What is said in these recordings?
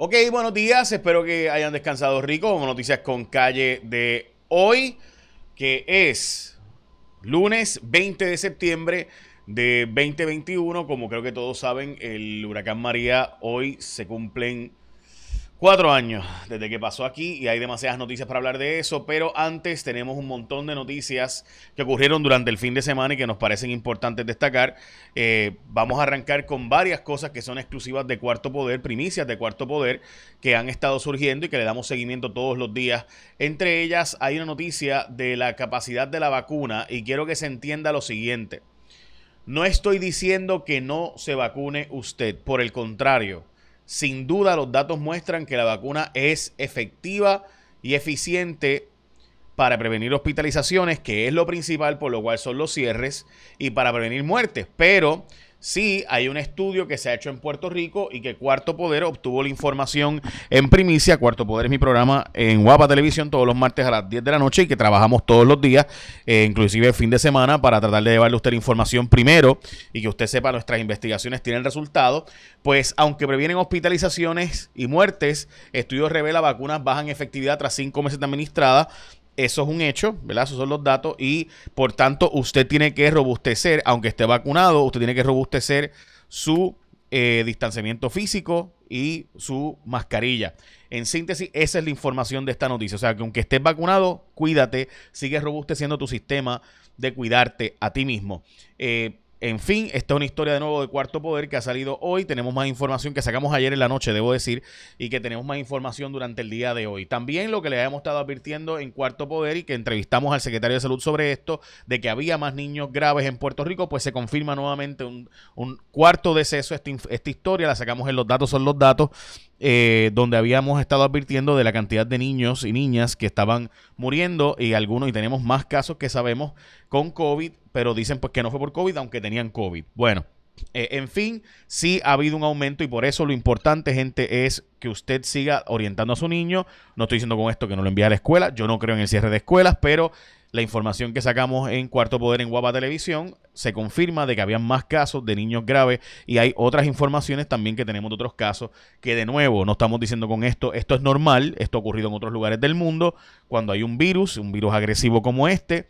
Ok, buenos días. Espero que hayan descansado rico. Como noticias con calle de hoy, que es lunes 20 de septiembre de 2021. Como creo que todos saben, el huracán María hoy se cumplen Cuatro años desde que pasó aquí y hay demasiadas noticias para hablar de eso, pero antes tenemos un montón de noticias que ocurrieron durante el fin de semana y que nos parecen importantes destacar. Eh, vamos a arrancar con varias cosas que son exclusivas de Cuarto Poder, primicias de Cuarto Poder, que han estado surgiendo y que le damos seguimiento todos los días. Entre ellas hay una noticia de la capacidad de la vacuna y quiero que se entienda lo siguiente. No estoy diciendo que no se vacune usted, por el contrario sin duda los datos muestran que la vacuna es efectiva y eficiente para prevenir hospitalizaciones, que es lo principal, por lo cual son los cierres, y para prevenir muertes. Pero Sí, hay un estudio que se ha hecho en Puerto Rico y que Cuarto Poder obtuvo la información en primicia. Cuarto Poder es mi programa en Guapa Televisión todos los martes a las 10 de la noche y que trabajamos todos los días, eh, inclusive el fin de semana, para tratar de llevarle a usted la información primero y que usted sepa nuestras investigaciones tienen resultado. Pues aunque previenen hospitalizaciones y muertes, estudios revela vacunas bajan efectividad tras cinco meses de administrada eso es un hecho, ¿verdad? Esos son los datos y por tanto usted tiene que robustecer, aunque esté vacunado, usted tiene que robustecer su eh, distanciamiento físico y su mascarilla. En síntesis, esa es la información de esta noticia. O sea, que aunque estés vacunado, cuídate, sigue robusteciendo tu sistema de cuidarte a ti mismo. Eh, en fin, esta es una historia de nuevo de Cuarto Poder que ha salido hoy. Tenemos más información que sacamos ayer en la noche, debo decir, y que tenemos más información durante el día de hoy. También lo que le habíamos estado advirtiendo en Cuarto Poder y que entrevistamos al secretario de Salud sobre esto, de que había más niños graves en Puerto Rico, pues se confirma nuevamente un, cuarto deceso. Esta, esta historia la sacamos en los datos, son los datos eh, donde habíamos estado advirtiendo de la cantidad de niños y niñas que estaban muriendo y algunos, y tenemos más casos que sabemos con COVID, pero dicen pues que no fue por COVID, aunque tenían COVID. Bueno, eh, en fin, sí ha habido un aumento y por eso lo importante, gente, es que usted siga orientando a su niño. No estoy diciendo con esto que no lo envíe a la escuela, yo no creo en el cierre de escuelas, pero la información que sacamos en Cuarto Poder en Guapa Televisión se confirma de que había más casos de niños graves y hay otras informaciones también que tenemos de otros casos que de nuevo no estamos diciendo con esto, esto es normal, esto ha ocurrido en otros lugares del mundo, cuando hay un virus, un virus agresivo como este,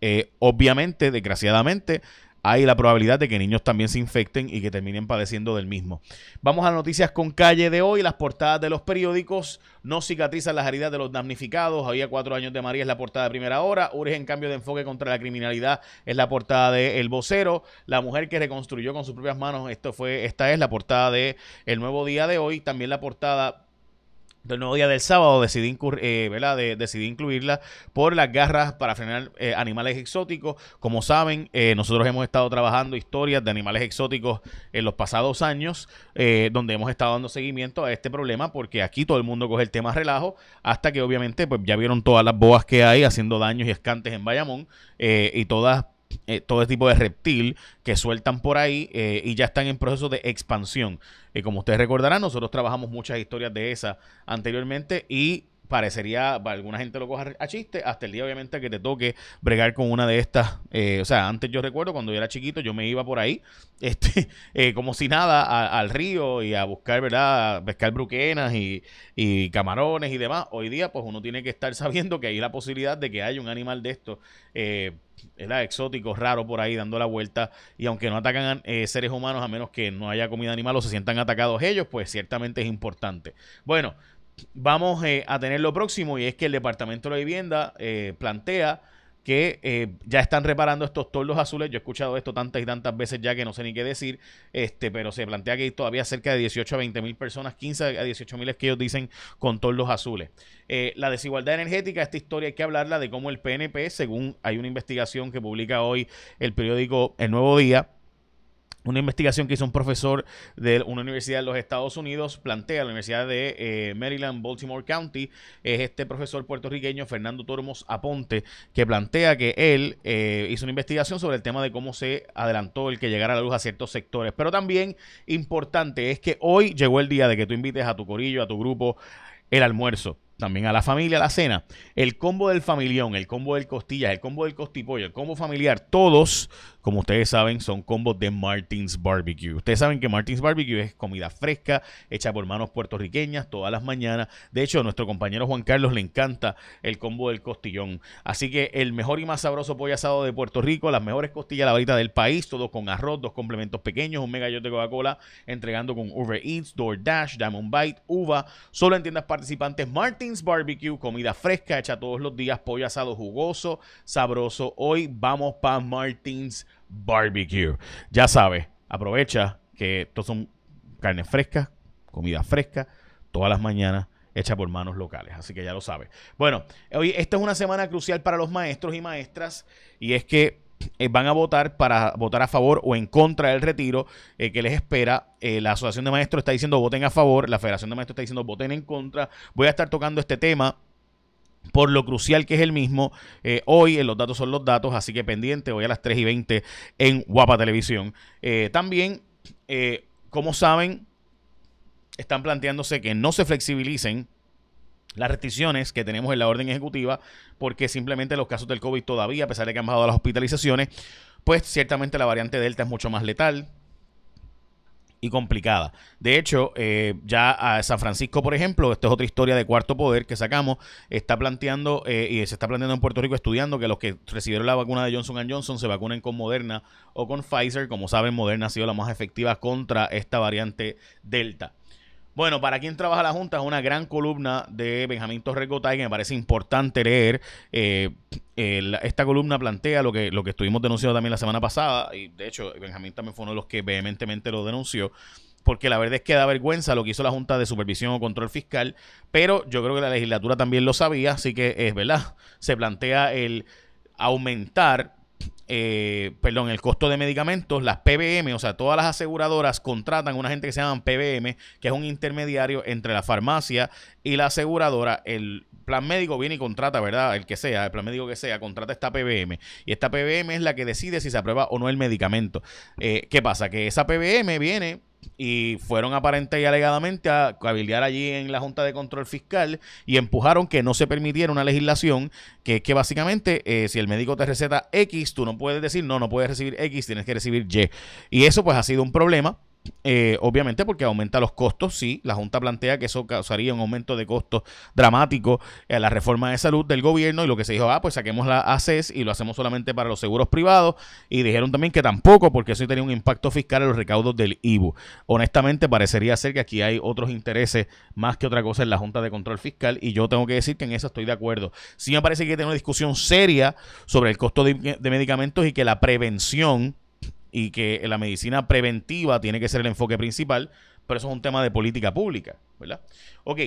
eh, obviamente, desgraciadamente, hay la probabilidad de que niños también se infecten y que terminen padeciendo del mismo. Vamos a noticias con calle de hoy. Las portadas de los periódicos no cicatrizan las heridas de los damnificados. Había cuatro años de María es la portada de primera hora. en cambio de enfoque contra la criminalidad es la portada de El Vocero. La mujer que reconstruyó con sus propias manos. Esto fue, esta es la portada de El Nuevo Día de hoy. También la portada del nuevo día del sábado decidí, eh, ¿verdad? decidí incluirla por las garras para frenar eh, animales exóticos. Como saben, eh, nosotros hemos estado trabajando historias de animales exóticos en los pasados años, donde hemos estado dando seguimiento a este problema, porque aquí todo el mundo coge el tema relajo, hasta que obviamente pues ya vieron todas las boas que hay haciendo daños y escantes en Bayamón, y todas eh, todo este tipo de reptil que sueltan por ahí eh, y ya están en proceso de expansión. Y como ustedes recordarán, nosotros trabajamos muchas historias de esas anteriormente y parecería, alguna gente lo coja a chiste, hasta el día obviamente que te toque bregar con una de estas. Eh, o sea, antes yo recuerdo cuando yo era chiquito, yo me iba por ahí, este, eh, como si nada, al río y a buscar, ¿verdad? A pescar bruquenas y, camarones y demás. Hoy día, pues uno tiene que estar sabiendo que hay la posibilidad de que haya un animal de estos. Eh, exótico, raro por ahí dando la vuelta y aunque no atacan a seres humanos a menos que no haya comida animal o se sientan atacados ellos, pues ciertamente es importante. Bueno, vamos eh, a tener lo próximo y es que el Departamento de la Vivienda eh, plantea que eh, ya están reparando estos toldos azules. Yo he escuchado esto tantas y tantas veces ya que no sé ni qué decir, este, pero se plantea que hay todavía cerca de 18 a 20 mil personas, 15 a 18 mil es que ellos dicen con toldos azules. la desigualdad energética, esta historia hay que hablarla de cómo el PNP, según hay una investigación que publica hoy el periódico El Nuevo Día, una investigación que hizo un profesor de una universidad de los Estados Unidos plantea, la Universidad de eh, Maryland, Baltimore County, es este profesor puertorriqueño, Fernando Tormos Aponte, que plantea que él eh, hizo una investigación sobre el tema de cómo se adelantó el que llegara a la luz a ciertos sectores. Pero también importante es que hoy llegó el día de que tú invites a tu corillo, a tu grupo, el almuerzo. También a la familia, a la cena, el combo del familión, el combo del costilla, el combo del costipollo, el combo familiar, todos, como ustedes saben, son combos de Martins Barbecue. Ustedes saben que Martins Barbecue es comida fresca, hecha por manos puertorriqueñas todas las mañanas. De hecho, a nuestro compañero Juan Carlos le encanta el combo del costillón. Así que el mejor y más sabroso pollo asado de Puerto Rico, las mejores costillas la varita del país, todo con arroz, dos complementos pequeños, un mega de Coca-Cola, entregando con Uber Eats, DoorDash, Diamond Bite, Uva, solo en tiendas participantes Martins Barbecue, comida fresca hecha todos los días, pollo asado jugoso, sabroso. Hoy vamos para Martins Barbecue. Ya sabes, aprovecha que estos son carnes frescas, comida fresca, todas las mañanas hecha por manos locales. Así que ya lo sabes. Bueno, hoy esta es una semana crucial para los maestros y maestras y es que eh, van a votar para votar a favor o en contra del retiro eh, que les espera. Eh, la Asociación de Maestros está diciendo voten a favor, la Federación de Maestros está diciendo voten en contra. Voy a estar tocando este tema por lo crucial que es el mismo. hoy en los datos son los datos, así que pendiente, hoy a las 3 y 20 en Guapa Televisión. también, como saben, están planteándose que no se flexibilicen las restricciones que tenemos en la orden ejecutiva, porque simplemente los casos del COVID todavía, a pesar de que han bajado las hospitalizaciones, pues ciertamente la variante Delta es mucho más letal y complicada. De hecho, eh, ya a San Francisco, por ejemplo, esto es otra historia de cuarto poder que sacamos, está planteando eh, y se está planteando en Puerto Rico estudiando que los que recibieron la vacuna de Johnson Johnson se vacunen con Moderna o con Pfizer. Como saben, Moderna ha sido la más efectiva contra esta variante Delta. Bueno, para quien trabaja la Junta es una gran columna de Benjamín Torres Gotay que me parece importante leer. Eh, esta columna plantea lo que, lo que estuvimos denunciando también la semana pasada, y de hecho Benjamín también fue uno de los que vehementemente lo denunció, porque la verdad es que da vergüenza lo que hizo la Junta de Supervisión o Control Fiscal, pero yo creo que la legislatura también lo sabía, así que es verdad, se plantea el aumentar eh, perdón, el costo de medicamentos, las PBM, o sea, todas las aseguradoras contratan una gente que se llama PBM, que es un intermediario entre la farmacia y la aseguradora. El plan médico viene y contrata, ¿verdad? El que sea, el plan médico que sea, contrata esta PBM. Y esta PBM es la que decide si se aprueba o no el medicamento. Eh, ¿Qué pasa? Que esa PBM viene y fueron aparente y alegadamente a cabildear allí en la Junta de Control Fiscal y empujaron que no se permitiera una legislación que es que básicamente eh, si el médico te receta X, tú no puedes decir no, no puedes recibir X, tienes que recibir Y. Y eso pues ha sido un problema eh, obviamente porque aumenta los costos, sí, la Junta plantea que eso causaría un aumento de costos dramático a la reforma de salud del gobierno y lo que se dijo, ah, pues saquemos la ACES y lo hacemos solamente para los seguros privados y dijeron también que tampoco porque eso tenía un impacto fiscal en los recaudos del IBU. Honestamente parecería ser que aquí hay otros intereses más que otra cosa en la Junta de Control Fiscal y yo tengo que decir que en eso estoy de acuerdo. Sí me parece que hay que tener una discusión seria sobre el costo de medicamentos y que la prevención y que la medicina preventiva tiene que ser el enfoque principal, pero eso es un tema de política pública, ¿verdad? Ok,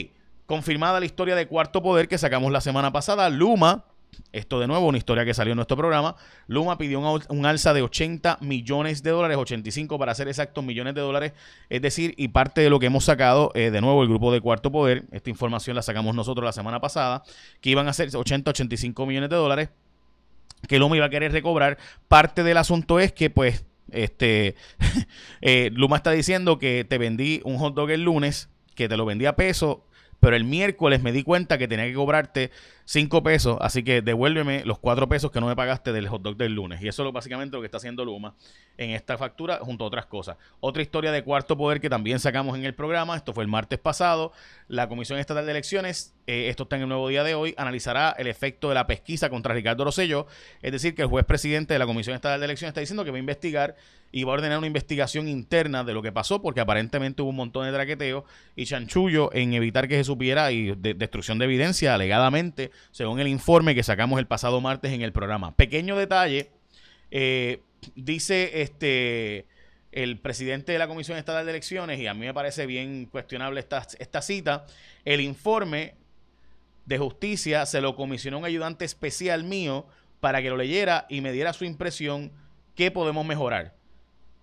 confirmada la historia de Cuarto Poder que sacamos la semana pasada, Luma, esto de nuevo, una historia que salió en nuestro programa, Luma pidió un, alza de 80 millones de dólares, 85 para ser exactos millones de dólares, es decir, y parte de lo que hemos sacado, eh, de nuevo, el grupo de Cuarto Poder, esta información la sacamos nosotros la semana pasada, que iban a ser 80, 85 millones de dólares, que Luma iba a querer recobrar. Parte del asunto es que, pues, este, eh, Luma está diciendo que te vendí un hot dog el lunes, que te lo vendí a peso, pero el miércoles me di cuenta que tenía que cobrarte 5 pesos, así que devuélveme los 4 pesos que no me pagaste del hot dog del lunes. Y eso es básicamente lo que está haciendo Luma en esta factura, junto a otras cosas. Otra historia de cuarto poder que también sacamos en el programa, esto fue el martes pasado, la Comisión Estatal de Elecciones, eh, esto está en el nuevo día de hoy, analizará el efecto de la pesquisa contra Ricardo Rosselló, es decir, que el juez presidente de la Comisión Estatal de Elecciones está diciendo que va a investigar y va a ordenar una investigación interna de lo que pasó, porque aparentemente hubo un montón de traqueteo y chanchullo en evitar que se supiera y de destrucción de evidencia, alegadamente, según el informe que sacamos el pasado martes en el programa. Pequeño detalle, eh, dice este el presidente de la Comisión Estatal de Elecciones, y a mí me parece bien cuestionable esta, esta cita, el informe de justicia se lo comisionó un ayudante especial mío para que lo leyera y me diera su impresión qué podemos mejorar.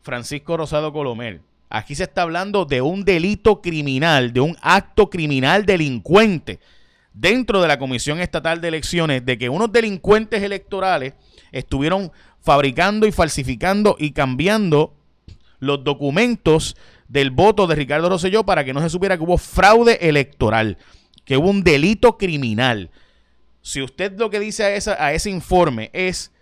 Francisco Rosado Colomer. Aquí se está hablando de un delito criminal, de un acto criminal delincuente dentro de la Comisión Estatal de Elecciones, de que unos delincuentes electorales estuvieron fabricando y falsificando y cambiando los documentos del voto de Ricardo Rosselló para que no se supiera que hubo fraude electoral. que hubo un delito criminal. Si usted lo que dice a, esa, a ese informe es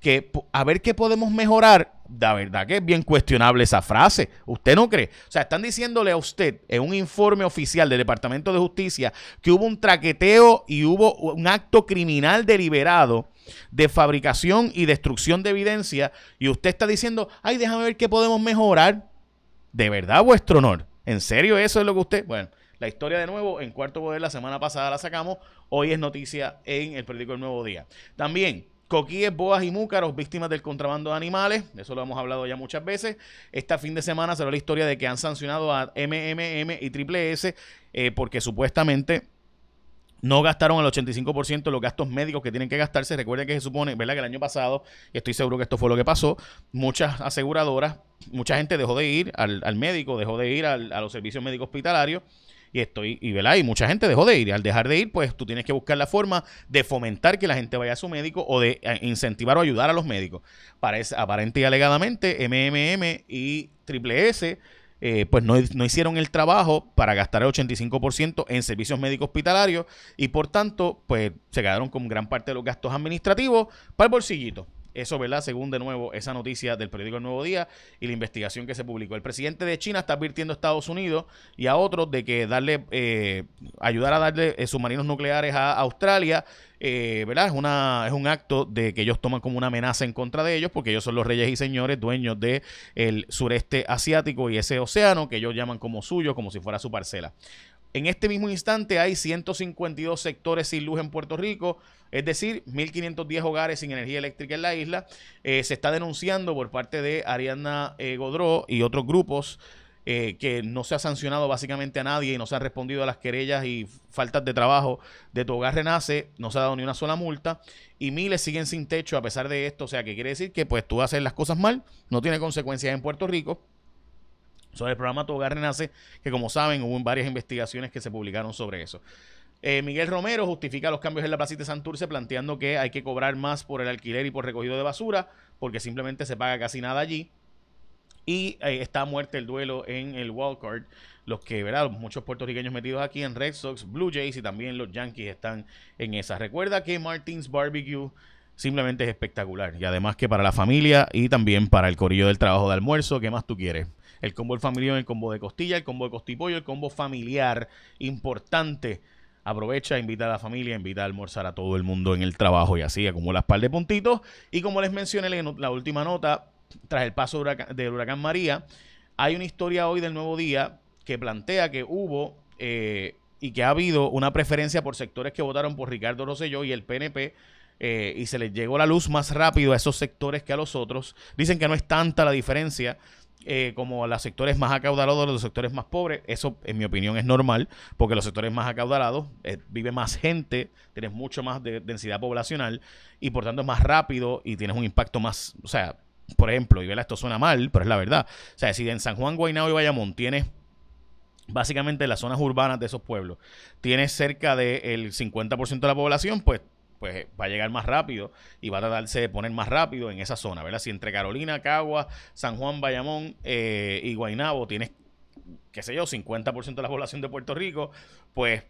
que a ver qué podemos mejorar, la verdad que es bien cuestionable esa frase. ¿Usted no cree? O sea, están diciéndole a usted en un informe oficial del Departamento de Justicia que hubo un traqueteo y hubo un acto criminal deliberado de fabricación y destrucción de evidencia y usted está diciendo, ay, déjame ver qué podemos mejorar. ¿De verdad, vuestro honor? ¿En serio eso es lo que usted? Bueno, la historia de nuevo en Cuarto Poder la semana pasada la sacamos, hoy es noticia en el periódico El Nuevo Día. También Coquíes, boas y múcaros, víctimas del contrabando de animales. Eso lo hemos hablado ya muchas veces. Este fin de semana será la historia de que han sancionado a MMM y Triple S eh, porque supuestamente no gastaron el 85% de los gastos médicos que tienen que gastarse. Recuerden que se supone, ¿verdad? Que el año pasado, y estoy seguro que esto fue lo que pasó, muchas aseguradoras, mucha gente dejó de ir al, médico, dejó de ir a los servicios médicos hospitalarios y estoy, y, y mucha gente dejó de ir. Y al dejar de ir, pues tú tienes que buscar la forma de fomentar que la gente vaya a su médico o de eh, incentivar o ayudar a los médicos. Parece, aparente y alegadamente, MMM y Triple S. Eh, pues no, no, hicieron el trabajo para gastar el 85% en servicios médicos hospitalarios y por tanto, pues se quedaron con gran parte de los gastos administrativos para el bolsillito. Eso, ¿verdad? Según de nuevo esa noticia del periódico El Nuevo Día y la investigación que se publicó. El presidente de China está advirtiendo a Estados Unidos y a otros de que darle, eh, ayudar a darle eh, submarinos nucleares a Australia, eh, ¿verdad? Es, una, es un acto de que ellos toman como una amenaza en contra de ellos porque ellos son los reyes y señores dueños del el sureste asiático y ese océano que ellos llaman como suyo, como si fuera su parcela. En este mismo instante hay 152 sectores sin luz en Puerto Rico, es decir, 1.510 hogares sin energía eléctrica en la isla. Eh, se está denunciando por parte de Ariana eh, Godró y otros grupos eh, que no se ha sancionado básicamente a nadie y no se ha respondido a las querellas y faltas de trabajo de Tu Hogar Renace, no se ha dado ni una sola multa y miles siguen sin techo a pesar de esto, o sea que quiere decir que pues tú haces las cosas mal, no tiene consecuencias en Puerto Rico sobre el programa Tu Hogar Renace, que como saben hubo varias investigaciones que se publicaron sobre eso. Eh, Miguel Romero justifica los cambios en la placita de Santurce planteando que hay que cobrar más por el alquiler y por recogido de basura, porque simplemente se paga casi nada allí. Y eh, está muerto el duelo en el wildcard. Los que, ¿verdad? Muchos puertorriqueños metidos aquí en Red Sox, Blue Jays y también los Yankees están en esa. Recuerda que Martins Barbecue simplemente es espectacular. Y además que para la familia y también para el corillo del trabajo de almuerzo, ¿qué más tú quieres? El combo del familiar, el combo de costilla, el combo de costipollo, el combo familiar importante. Aprovecha, invita a la familia, invita a almorzar a todo el mundo en el trabajo y así como las par de puntitos. Y como les mencioné en la última nota, tras el paso del huracán María, hay una historia hoy del nuevo día que plantea que hubo eh, y que ha habido una preferencia por sectores que votaron por Ricardo Rosselló y el PNP eh, y se les llegó la luz más rápido a esos sectores que a los otros. Dicen que no es tanta la diferencia, eh, como los sectores más acaudalados, los sectores más pobres. Eso, en mi opinión, es normal, porque los sectores más acaudalados eh, vive más gente, tienes mucho más de densidad poblacional y por tanto es más rápido y tienes un impacto más, o sea, por ejemplo, y vela, esto suena mal, pero es la verdad. O sea, si en San Juan, Guaynabo y Bayamón tienes básicamente las zonas urbanas de esos pueblos, tienes cerca del 50% de la población, pues pues va a llegar más rápido y va a tratarse de poner más rápido en esa zona, ¿verdad? Si entre Carolina, Cagua, San Juan, Bayamón eh, y Guaynabo tienes, qué sé yo, 50% de la población de Puerto Rico, pues,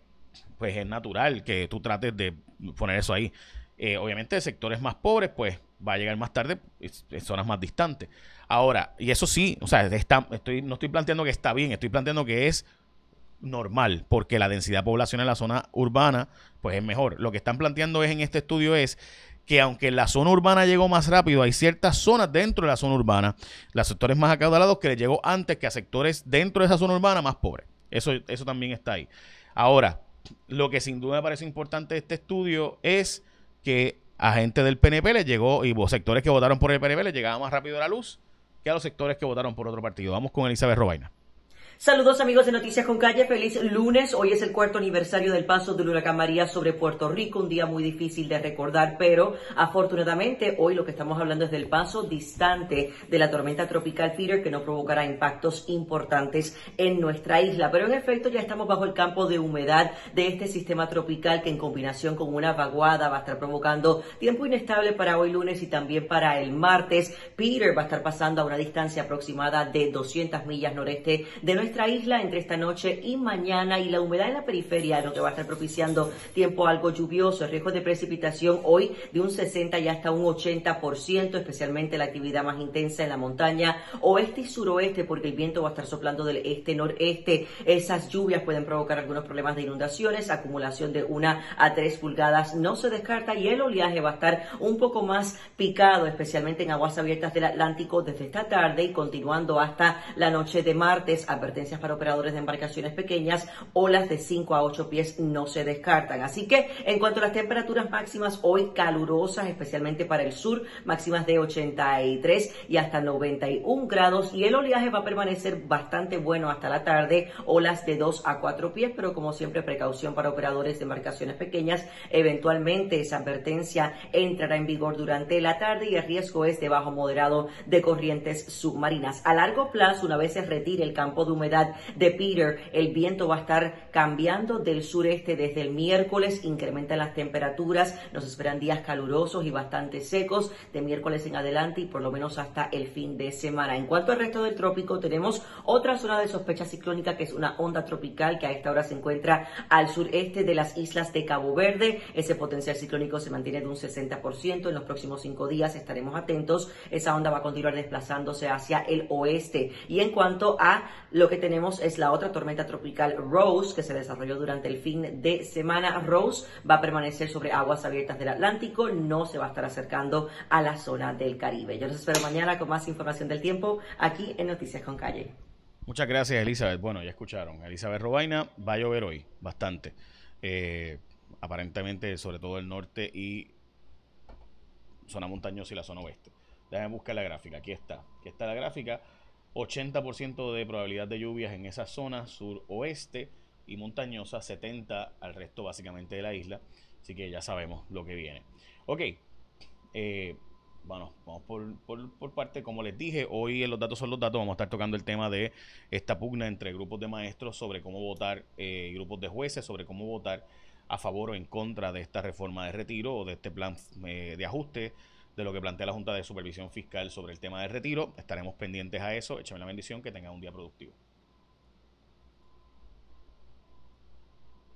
pues es natural que tú trates de poner eso ahí. Eh, obviamente, sectores más pobres, pues va a llegar más tarde en zonas más distantes. Ahora, y eso sí, o sea, está, estoy, no estoy planteando que está bien, estoy planteando que es normal, porque la densidad poblacional en la zona urbana, pues es mejor. Lo que están planteando es en este estudio es que aunque la zona urbana llegó más rápido, hay ciertas zonas dentro de la zona urbana, los sectores más acaudalados que le llegó antes que a sectores dentro de esa zona urbana más pobres. Eso, eso también está ahí. Ahora, lo que sin duda me parece importante de este estudio es que a gente del PNP le llegó, y sectores que votaron por el PNP le llegaba más rápido la luz que a los sectores que votaron por otro partido. Vamos con Elizabeth Robaina. Saludos amigos de Noticias con Calle, feliz lunes. Hoy es el cuarto aniversario del paso del huracán María sobre Puerto Rico, un día muy difícil de recordar, pero afortunadamente hoy lo que estamos hablando es del paso distante de la tormenta tropical Peter que no provocará impactos importantes en nuestra isla. Pero en efecto ya estamos bajo el campo de humedad de este sistema tropical que en combinación con una vaguada va a estar provocando tiempo inestable para hoy lunes y también para el martes. Peter va a estar pasando a una distancia aproximada de 200 millas noreste de nuestra nuestra isla entre esta noche y mañana y la humedad en la periferia lo que va a estar propiciando tiempo algo lluvioso, el riesgo de precipitación hoy de un 60 y hasta un 80%, especialmente la actividad más intensa en la montaña oeste y suroeste porque el viento va a estar soplando del este-noreste. Esas lluvias pueden provocar algunos problemas de inundaciones, acumulación de una a tres pulgadas no se descarta y el oleaje va a estar un poco más picado, especialmente en aguas abiertas del Atlántico desde esta tarde y continuando hasta la noche de martes. Advertencias para operadores de embarcaciones pequeñas, olas de 5 a 8 pies no se descartan. Así que en cuanto a las temperaturas máximas, hoy calurosas, especialmente para el sur, máximas de 83 y hasta 91 grados y el oleaje va a permanecer bastante bueno hasta la tarde, olas de 2 a 4 pies, pero como siempre precaución para operadores de embarcaciones pequeñas. Eventualmente esa advertencia entrará en vigor durante la tarde y el riesgo es de bajo moderado de corrientes submarinas. A largo plazo, una vez se retire el campo de humedad de Peter, el viento va a estar cambiando del sureste desde el miércoles, incrementan las temperaturas, nos esperan días calurosos y bastante secos de miércoles en adelante y por lo menos hasta el fin de semana. En cuanto al resto del trópico, tenemos otra zona de sospecha ciclónica que es una onda tropical que a esta hora se encuentra al sureste de las islas de Cabo Verde. Ese potencial ciclónico se mantiene de un 60%. En los próximos cinco días estaremos atentos. Esa onda va a continuar desplazándose hacia el oeste. Y en cuanto a lo que tenemos es la otra tormenta tropical Rose que se desarrolló durante el fin de semana. Rose va a permanecer sobre aguas abiertas del Atlántico, no se va a estar acercando a la zona del Caribe. Yo los espero mañana con más información del tiempo aquí en Noticias con Calle. Muchas gracias, Elizabeth. Bueno, ya escucharon. Elizabeth Robaina va a llover hoy, bastante. Eh, aparentemente, sobre todo el norte y zona montañosa y la zona oeste. Déjame buscar la gráfica. Aquí está. Aquí está la gráfica. 80% de probabilidad de lluvias en esa zona suroeste y montañosa, 70 al resto básicamente de la isla. Así que ya sabemos lo que viene. Ok, eh, bueno, vamos por, por, parte, como les dije, hoy en los datos son los datos, vamos a estar tocando el tema de esta pugna entre grupos de maestros sobre cómo votar, eh, grupos de jueces sobre cómo votar a favor o en contra de esta reforma de retiro o de este plan eh, de ajuste de lo que plantea la Junta de Supervisión Fiscal sobre el tema de retiro. Estaremos pendientes a eso. Échame la bendición, que tenga un día productivo.